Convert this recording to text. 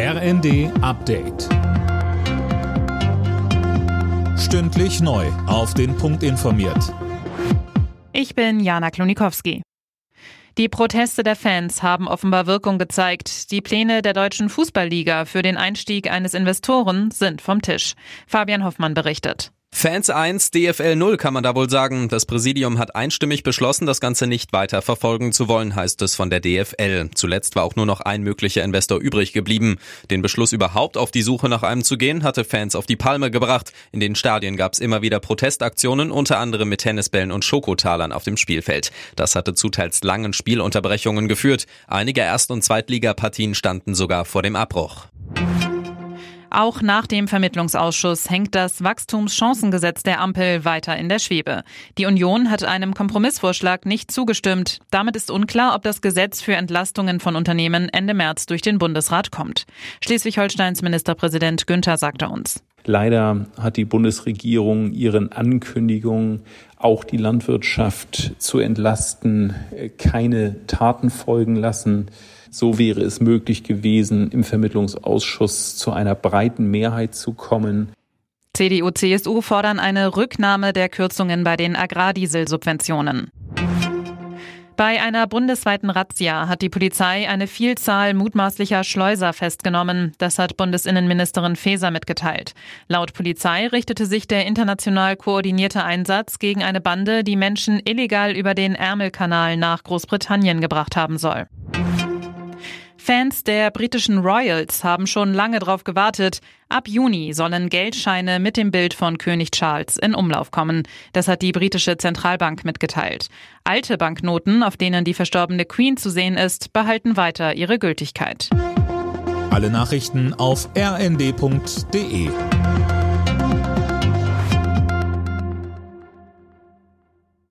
RND Update. Stündlich neu. Auf den Punkt informiert. Ich bin Jana Klonikowski. Die Proteste der Fans haben offenbar Wirkung gezeigt. Die Pläne der deutschen Fußballliga für den Einstieg eines Investoren sind vom Tisch. Fabian Hoffmann berichtet. Fans 1, DFL 0 kann man da wohl sagen. Das Präsidium hat einstimmig beschlossen, das Ganze nicht weiter verfolgen zu wollen, heißt es von der DFL. Zuletzt war auch nur noch ein möglicher Investor übrig geblieben. Den Beschluss überhaupt auf die Suche nach einem zu gehen, hatte Fans auf die Palme gebracht. In den Stadien gab es immer wieder Protestaktionen, unter anderem mit Tennisbällen und Schokotalern auf dem Spielfeld. Das hatte zu teils langen Spielunterbrechungen geführt. Einige Erst- und Zweitligapartien standen sogar vor dem Abbruch. Auch nach dem Vermittlungsausschuss hängt das Wachstumschancengesetz der Ampel weiter in der Schwebe. Die Union hat einem Kompromissvorschlag nicht zugestimmt. Damit ist unklar, ob das Gesetz für Entlastungen von Unternehmen Ende März durch den Bundesrat kommt. Schleswig-Holsteins Ministerpräsident Günther sagte uns. Leider hat die Bundesregierung ihren Ankündigungen, auch die Landwirtschaft zu entlasten, keine Taten folgen lassen. So wäre es möglich gewesen, im Vermittlungsausschuss zu einer breiten Mehrheit zu kommen. CDU, CSU fordern eine Rücknahme der Kürzungen bei den Agrardieselsubventionen. Bei einer bundesweiten Razzia hat die Polizei eine Vielzahl mutmaßlicher Schleuser festgenommen. Das hat Bundesinnenministerin Faeser mitgeteilt. Laut Polizei richtete sich der international koordinierte Einsatz gegen eine Bande, die Menschen illegal über den Ärmelkanal nach Großbritannien gebracht haben soll. Fans der britischen Royals haben schon lange darauf gewartet. Ab Juni sollen Geldscheine mit dem Bild von König Charles in Umlauf kommen. Das hat die britische Zentralbank mitgeteilt. Alte Banknoten, auf denen die verstorbene Queen zu sehen ist, behalten weiter ihre Gültigkeit. Alle Nachrichten auf rnd.de